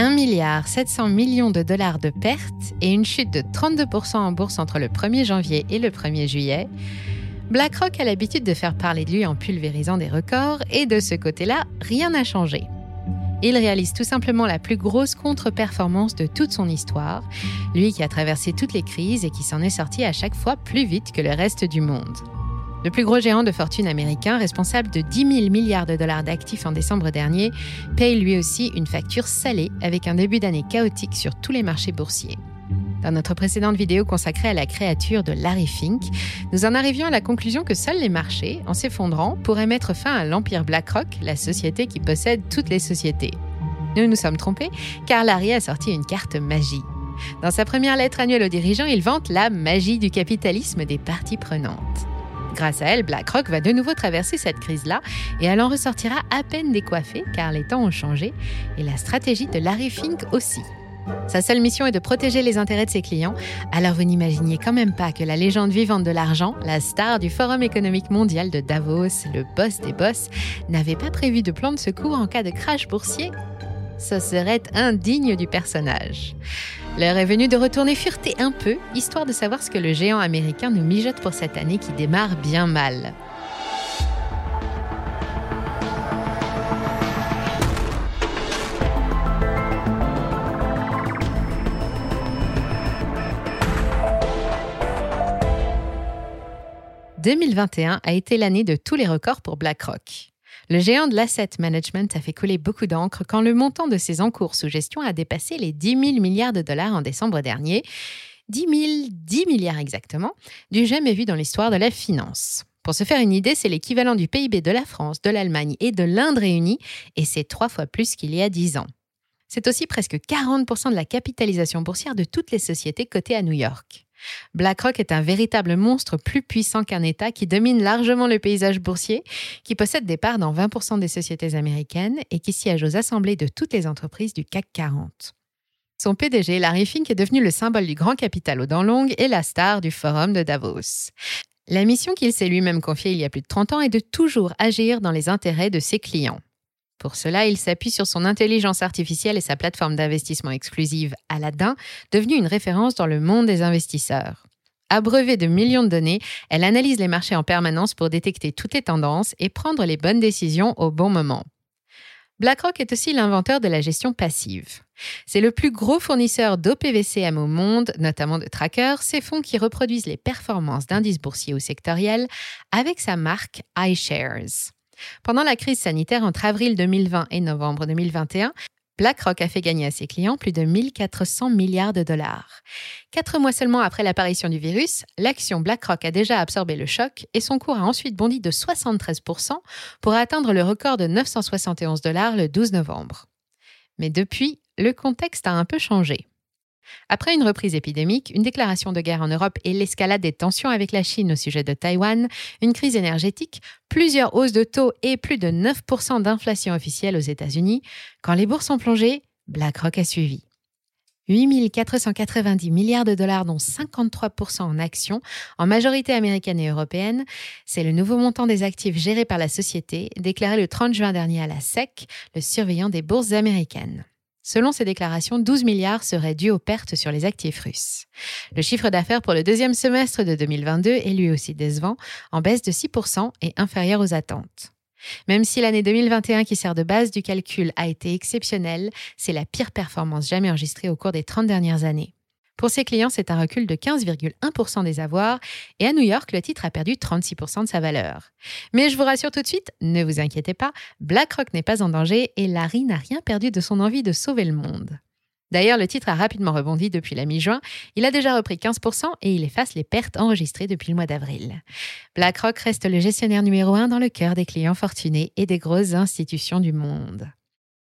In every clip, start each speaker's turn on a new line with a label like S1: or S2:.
S1: 1 milliard 700 millions de dollars de pertes et une chute de 32% en bourse entre le 1er janvier et le 1er juillet, BlackRock a l'habitude de faire parler de lui en pulvérisant des records et de ce côté-là, rien n'a changé. Il réalise tout simplement la plus grosse contre-performance de toute son histoire, lui qui a traversé toutes les crises et qui s'en est sorti à chaque fois plus vite que le reste du monde. Le plus gros géant de fortune américain, responsable de 10 000 milliards de dollars d'actifs en décembre dernier, paye lui aussi une facture salée avec un début d'année chaotique sur tous les marchés boursiers. Dans notre précédente vidéo consacrée à la créature de Larry Fink, nous en arrivions à la conclusion que seuls les marchés, en s'effondrant, pourraient mettre fin à l'empire BlackRock, la société qui possède toutes les sociétés. Nous nous sommes trompés, car Larry a sorti une carte magie. Dans sa première lettre annuelle aux dirigeants, il vante la magie du capitalisme des parties prenantes. Grâce à elle, BlackRock va de nouveau traverser cette crise-là et elle en ressortira à peine décoiffée car les temps ont changé et la stratégie de Larry Fink aussi. Sa seule mission est de protéger les intérêts de ses clients, alors vous n'imaginiez quand même pas que la légende vivante de l'argent, la star du Forum économique mondial de Davos, le boss des boss, n'avait pas prévu de plan de secours en cas de crash boursier Ce serait indigne du personnage. L'heure est venue de retourner fureter un peu, histoire de savoir ce que le géant américain nous mijote pour cette année qui démarre bien mal. « 2021 a été l'année de tous les records pour BlackRock. Le géant de l'asset management a fait couler beaucoup d'encre quand le montant de ses encours sous gestion a dépassé les 10 000 milliards de dollars en décembre dernier. 10 000, 10 milliards exactement, du jamais vu dans l'histoire de la finance. Pour se faire une idée, c'est l'équivalent du PIB de la France, de l'Allemagne et de l'Inde réunis, et c'est trois fois plus qu'il y a 10 ans. C'est aussi presque 40% de la capitalisation boursière de toutes les sociétés cotées à New York. BlackRock est un véritable monstre plus puissant qu'un État qui domine largement le paysage boursier, qui possède des parts dans 20% des sociétés américaines et qui siège aux assemblées de toutes les entreprises du CAC 40. Son PDG, Larry Fink, est devenu le symbole du grand capital aux dents longues et la star du forum de Davos. La mission qu'il s'est lui-même confiée il y a plus de 30 ans est de toujours agir dans les intérêts de ses clients. Pour cela, il s'appuie sur son intelligence artificielle et sa plateforme d'investissement exclusive Aladdin, devenue une référence dans le monde des investisseurs. Abreuvée de millions de données, elle analyse les marchés en permanence pour détecter toutes les tendances et prendre les bonnes décisions au bon moment. BlackRock est aussi l'inventeur de la gestion passive. C'est le plus gros fournisseur d'OPVCM au monde, notamment de trackers, ces fonds qui reproduisent les performances d'indices boursiers ou sectoriels avec sa marque iShares. Pendant la crise sanitaire entre avril 2020 et novembre 2021, BlackRock a fait gagner à ses clients plus de 1400 milliards de dollars. Quatre mois seulement après l'apparition du virus, l'action BlackRock a déjà absorbé le choc et son cours a ensuite bondi de 73% pour atteindre le record de 971 dollars le 12 novembre. Mais depuis, le contexte a un peu changé. Après une reprise épidémique, une déclaration de guerre en Europe et l'escalade des tensions avec la Chine au sujet de Taïwan, une crise énergétique, plusieurs hausses de taux et plus de 9% d'inflation officielle aux États-Unis, quand les bourses ont plongé, BlackRock a suivi. 8 490 milliards de dollars, dont 53% en actions, en majorité américaine et européenne. C'est le nouveau montant des actifs gérés par la société, déclaré le 30 juin dernier à la SEC, le surveillant des bourses américaines. Selon ces déclarations, 12 milliards seraient dus aux pertes sur les actifs russes. Le chiffre d'affaires pour le deuxième semestre de 2022 est lui aussi décevant, en baisse de 6% et inférieur aux attentes. Même si l'année 2021 qui sert de base du calcul a été exceptionnelle, c'est la pire performance jamais enregistrée au cours des 30 dernières années. Pour ses clients, c'est un recul de 15,1% des avoirs et à New York, le titre a perdu 36% de sa valeur. Mais je vous rassure tout de suite, ne vous inquiétez pas, BlackRock n'est pas en danger et Larry n'a rien perdu de son envie de sauver le monde. D'ailleurs, le titre a rapidement rebondi depuis la mi-juin. Il a déjà repris 15% et il efface les pertes enregistrées depuis le mois d'avril. BlackRock reste le gestionnaire numéro un dans le cœur des clients fortunés et des grosses institutions du monde.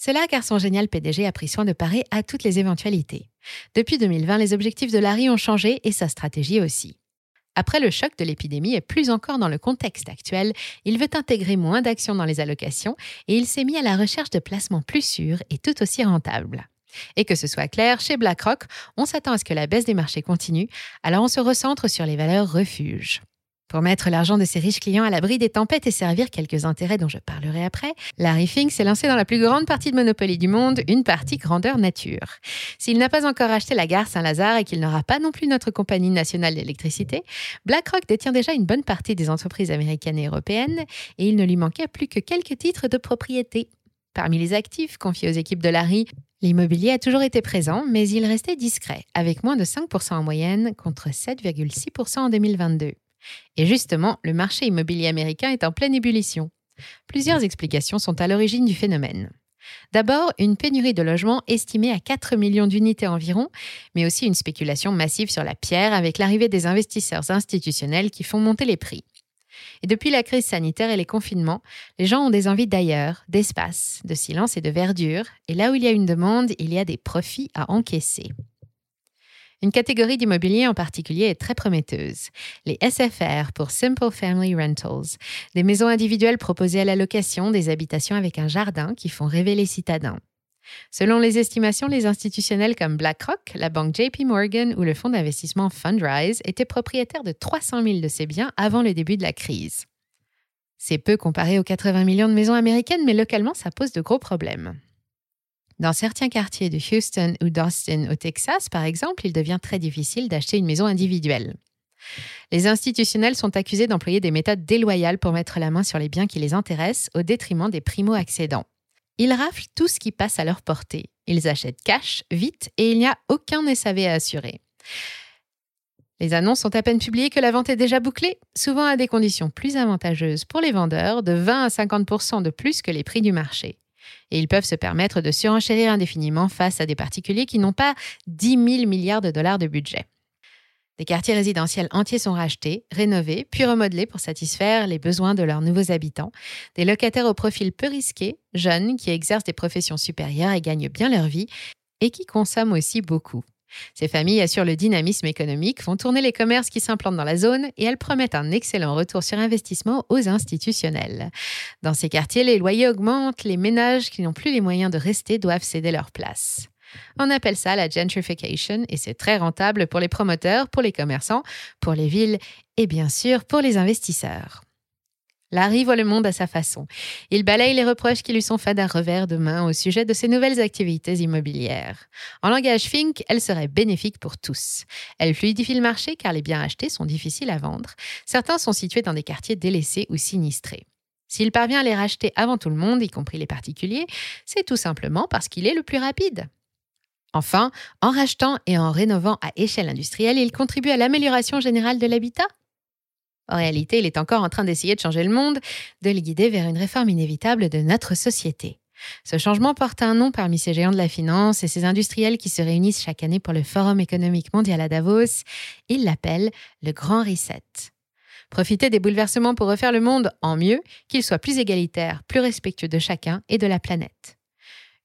S1: C'est là car son génial PDG a pris soin de parer à toutes les éventualités. Depuis 2020, les objectifs de Larry ont changé et sa stratégie aussi. Après le choc de l'épidémie et plus encore dans le contexte actuel, il veut intégrer moins d'actions dans les allocations et il s'est mis à la recherche de placements plus sûrs et tout aussi rentables. Et que ce soit clair, chez BlackRock, on s'attend à ce que la baisse des marchés continue, alors on se recentre sur les valeurs refuges. Pour mettre l'argent de ses riches clients à l'abri des tempêtes et servir quelques intérêts dont je parlerai après, Larry Fink s'est lancé dans la plus grande partie de Monopoly du monde, une partie grandeur nature. S'il n'a pas encore acheté la gare Saint-Lazare et qu'il n'aura pas non plus notre compagnie nationale d'électricité, BlackRock détient déjà une bonne partie des entreprises américaines et européennes et il ne lui manquait plus que quelques titres de propriété. Parmi les actifs confiés aux équipes de Larry, l'immobilier a toujours été présent, mais il restait discret, avec moins de 5% en moyenne contre 7,6% en 2022. Et justement, le marché immobilier américain est en pleine ébullition. Plusieurs explications sont à l'origine du phénomène. D'abord, une pénurie de logements estimée à 4 millions d'unités environ, mais aussi une spéculation massive sur la pierre avec l'arrivée des investisseurs institutionnels qui font monter les prix. Et depuis la crise sanitaire et les confinements, les gens ont des envies d'ailleurs, d'espace, de silence et de verdure, et là où il y a une demande, il y a des profits à encaisser. Une catégorie d'immobilier en particulier est très prometteuse, les SFR pour Simple Family Rentals, des maisons individuelles proposées à la location, des habitations avec un jardin qui font rêver les citadins. Selon les estimations, les institutionnels comme BlackRock, la banque JP Morgan ou le fonds d'investissement Fundrise étaient propriétaires de 300 000 de ces biens avant le début de la crise. C'est peu comparé aux 80 millions de maisons américaines, mais localement, ça pose de gros problèmes. Dans certains quartiers de Houston ou d'Austin au Texas, par exemple, il devient très difficile d'acheter une maison individuelle. Les institutionnels sont accusés d'employer des méthodes déloyales pour mettre la main sur les biens qui les intéressent au détriment des primo-accédants. Ils raflent tout ce qui passe à leur portée. Ils achètent cash, vite, et il n'y a aucun SAV à assurer. Les annonces sont à peine publiées que la vente est déjà bouclée, souvent à des conditions plus avantageuses pour les vendeurs, de 20 à 50% de plus que les prix du marché et ils peuvent se permettre de surenchérir indéfiniment face à des particuliers qui n'ont pas 10 000 milliards de dollars de budget. Des quartiers résidentiels entiers sont rachetés, rénovés, puis remodelés pour satisfaire les besoins de leurs nouveaux habitants. Des locataires au profil peu risqué, jeunes, qui exercent des professions supérieures et gagnent bien leur vie, et qui consomment aussi beaucoup. Ces familles assurent le dynamisme économique, font tourner les commerces qui s'implantent dans la zone et elles promettent un excellent retour sur investissement aux institutionnels. Dans ces quartiers, les loyers augmentent, les ménages qui n'ont plus les moyens de rester doivent céder leur place. On appelle ça la gentrification et c'est très rentable pour les promoteurs, pour les commerçants, pour les villes et bien sûr pour les investisseurs. Larry voit le monde à sa façon. Il balaye les reproches qui lui sont faits d'un revers de main au sujet de ses nouvelles activités immobilières. En langage Fink, elle serait bénéfique pour tous. Elle fluidifie le marché car les biens achetés sont difficiles à vendre. Certains sont situés dans des quartiers délaissés ou sinistrés. S'il parvient à les racheter avant tout le monde, y compris les particuliers, c'est tout simplement parce qu'il est le plus rapide. Enfin, en rachetant et en rénovant à échelle industrielle, il contribue à l'amélioration générale de l'habitat en réalité, il est encore en train d'essayer de changer le monde, de le guider vers une réforme inévitable de notre société. Ce changement porte un nom parmi ces géants de la finance et ces industriels qui se réunissent chaque année pour le Forum économique mondial à Davos. Il l'appelle le Grand Reset. Profiter des bouleversements pour refaire le monde en mieux, qu'il soit plus égalitaire, plus respectueux de chacun et de la planète.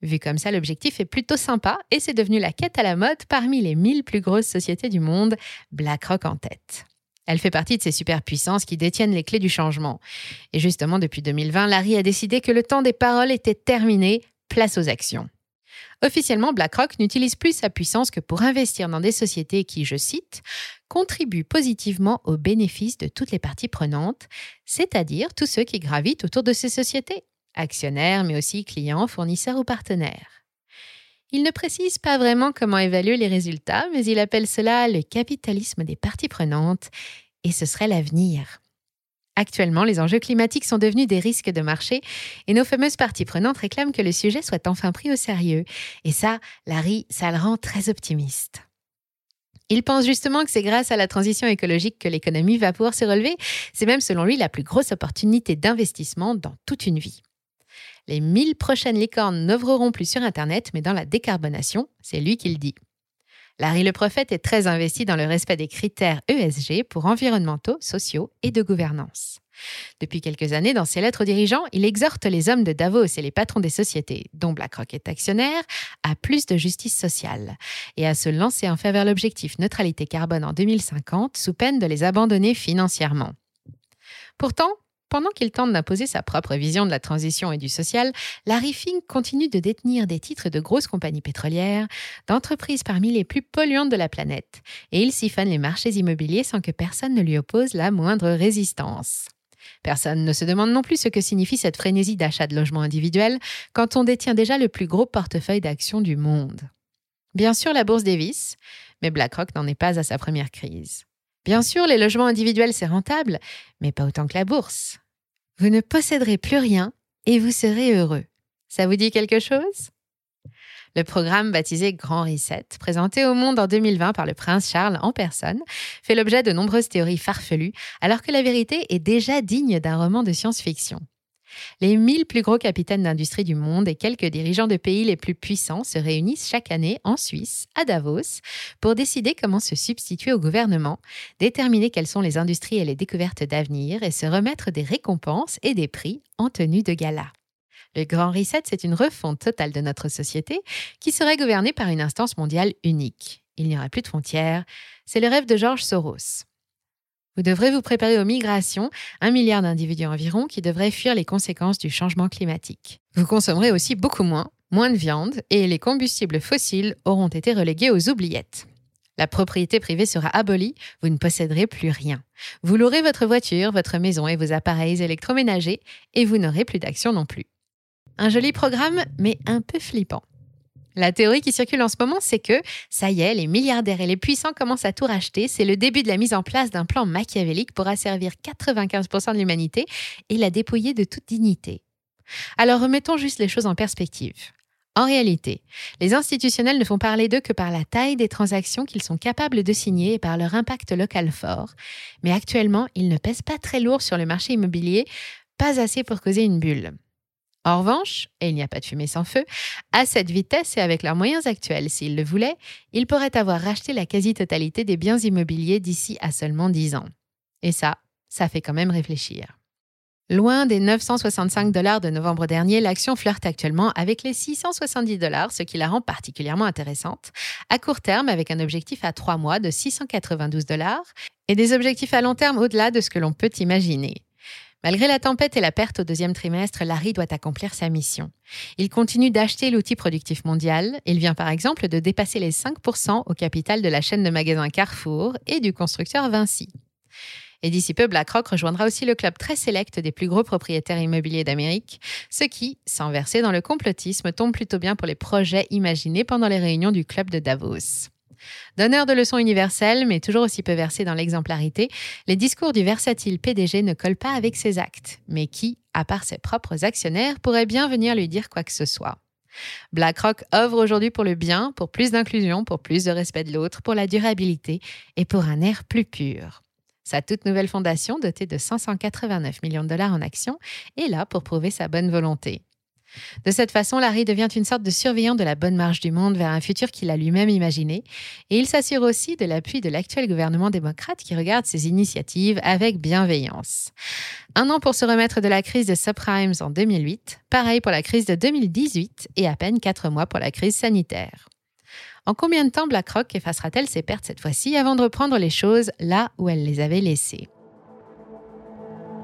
S1: Vu comme ça, l'objectif est plutôt sympa et c'est devenu la quête à la mode parmi les 1000 plus grosses sociétés du monde, BlackRock en tête. Elle fait partie de ces superpuissances qui détiennent les clés du changement. Et justement, depuis 2020, Larry a décidé que le temps des paroles était terminé, place aux actions. Officiellement, BlackRock n'utilise plus sa puissance que pour investir dans des sociétés qui, je cite, contribuent positivement aux bénéfices de toutes les parties prenantes, c'est-à-dire tous ceux qui gravitent autour de ces sociétés, actionnaires, mais aussi clients, fournisseurs ou partenaires. Il ne précise pas vraiment comment évaluer les résultats, mais il appelle cela le capitalisme des parties prenantes, et ce serait l'avenir. Actuellement, les enjeux climatiques sont devenus des risques de marché et nos fameuses parties prenantes réclament que le sujet soit enfin pris au sérieux. Et ça, Larry, ça le rend très optimiste. Il pense justement que c'est grâce à la transition écologique que l'économie va pouvoir se relever. C'est même selon lui la plus grosse opportunité d'investissement dans toute une vie. Les 1000 prochaines licornes n'œuvreront plus sur Internet, mais dans la décarbonation, c'est lui qui le dit. Larry le prophète est très investi dans le respect des critères ESG pour environnementaux, sociaux et de gouvernance. Depuis quelques années, dans ses lettres aux dirigeants, il exhorte les hommes de Davos et les patrons des sociétés, dont BlackRock est actionnaire, à plus de justice sociale et à se lancer en faveur de l'objectif neutralité carbone en 2050 sous peine de les abandonner financièrement. Pourtant, pendant qu'il tente d'imposer sa propre vision de la transition et du social, Larry Fink continue de détenir des titres de grosses compagnies pétrolières, d'entreprises parmi les plus polluantes de la planète, et il siphonne les marchés immobiliers sans que personne ne lui oppose la moindre résistance. Personne ne se demande non plus ce que signifie cette frénésie d'achat de logements individuels quand on détient déjà le plus gros portefeuille d'actions du monde. Bien sûr, la bourse dévisse, mais BlackRock n'en est pas à sa première crise. Bien sûr, les logements individuels, c'est rentable, mais pas autant que la bourse. Vous ne posséderez plus rien et vous serez heureux. Ça vous dit quelque chose? Le programme baptisé Grand Reset, présenté au monde en 2020 par le prince Charles en personne, fait l'objet de nombreuses théories farfelues, alors que la vérité est déjà digne d'un roman de science-fiction. Les 1000 plus gros capitaines d'industrie du monde et quelques dirigeants de pays les plus puissants se réunissent chaque année en Suisse, à Davos, pour décider comment se substituer au gouvernement, déterminer quelles sont les industries et les découvertes d'avenir et se remettre des récompenses et des prix en tenue de gala. Le Grand Reset, c'est une refonte totale de notre société qui serait gouvernée par une instance mondiale unique. Il n'y aura plus de frontières. C'est le rêve de George Soros. Vous devrez vous préparer aux migrations, un milliard d'individus environ qui devraient fuir les conséquences du changement climatique. Vous consommerez aussi beaucoup moins, moins de viande, et les combustibles fossiles auront été relégués aux oubliettes. La propriété privée sera abolie, vous ne posséderez plus rien. Vous louerez votre voiture, votre maison et vos appareils électroménagers, et vous n'aurez plus d'action non plus. Un joli programme, mais un peu flippant. La théorie qui circule en ce moment, c'est que, ça y est, les milliardaires et les puissants commencent à tout racheter. C'est le début de la mise en place d'un plan machiavélique pour asservir 95% de l'humanité et la dépouiller de toute dignité. Alors remettons juste les choses en perspective. En réalité, les institutionnels ne font parler d'eux que par la taille des transactions qu'ils sont capables de signer et par leur impact local fort. Mais actuellement, ils ne pèsent pas très lourd sur le marché immobilier, pas assez pour causer une bulle. En revanche, et il n'y a pas de fumée sans feu, à cette vitesse et avec leurs moyens actuels, s'ils le voulaient, ils pourraient avoir racheté la quasi-totalité des biens immobiliers d'ici à seulement 10 ans. Et ça, ça fait quand même réfléchir. Loin des 965 dollars de novembre dernier, l'action flirte actuellement avec les 670 dollars, ce qui la rend particulièrement intéressante, à court terme avec un objectif à 3 mois de 692 dollars et des objectifs à long terme au-delà de ce que l'on peut imaginer. Malgré la tempête et la perte au deuxième trimestre, Larry doit accomplir sa mission. Il continue d'acheter l'outil productif mondial. Il vient par exemple de dépasser les 5% au capital de la chaîne de magasins Carrefour et du constructeur Vinci. Et d'ici peu, BlackRock rejoindra aussi le club très sélect des plus gros propriétaires immobiliers d'Amérique, ce qui, sans verser dans le complotisme, tombe plutôt bien pour les projets imaginés pendant les réunions du club de Davos. Donneur de leçons universelles, mais toujours aussi peu versé dans l'exemplarité, les discours du versatile PDG ne collent pas avec ses actes. Mais qui, à part ses propres actionnaires, pourrait bien venir lui dire quoi que ce soit? BlackRock œuvre aujourd'hui pour le bien, pour plus d'inclusion, pour plus de respect de l'autre, pour la durabilité et pour un air plus pur. Sa toute nouvelle fondation, dotée de 589 millions de dollars en actions, est là pour prouver sa bonne volonté. De cette façon, Larry devient une sorte de surveillant de la bonne marche du monde vers un futur qu'il a lui-même imaginé, et il s'assure aussi de l'appui de l'actuel gouvernement démocrate qui regarde ses initiatives avec bienveillance. Un an pour se remettre de la crise des subprimes en 2008, pareil pour la crise de 2018 et à peine quatre mois pour la crise sanitaire. En combien de temps BlackRock effacera-t-elle ses pertes cette fois-ci avant de reprendre les choses là où elle les avait laissées?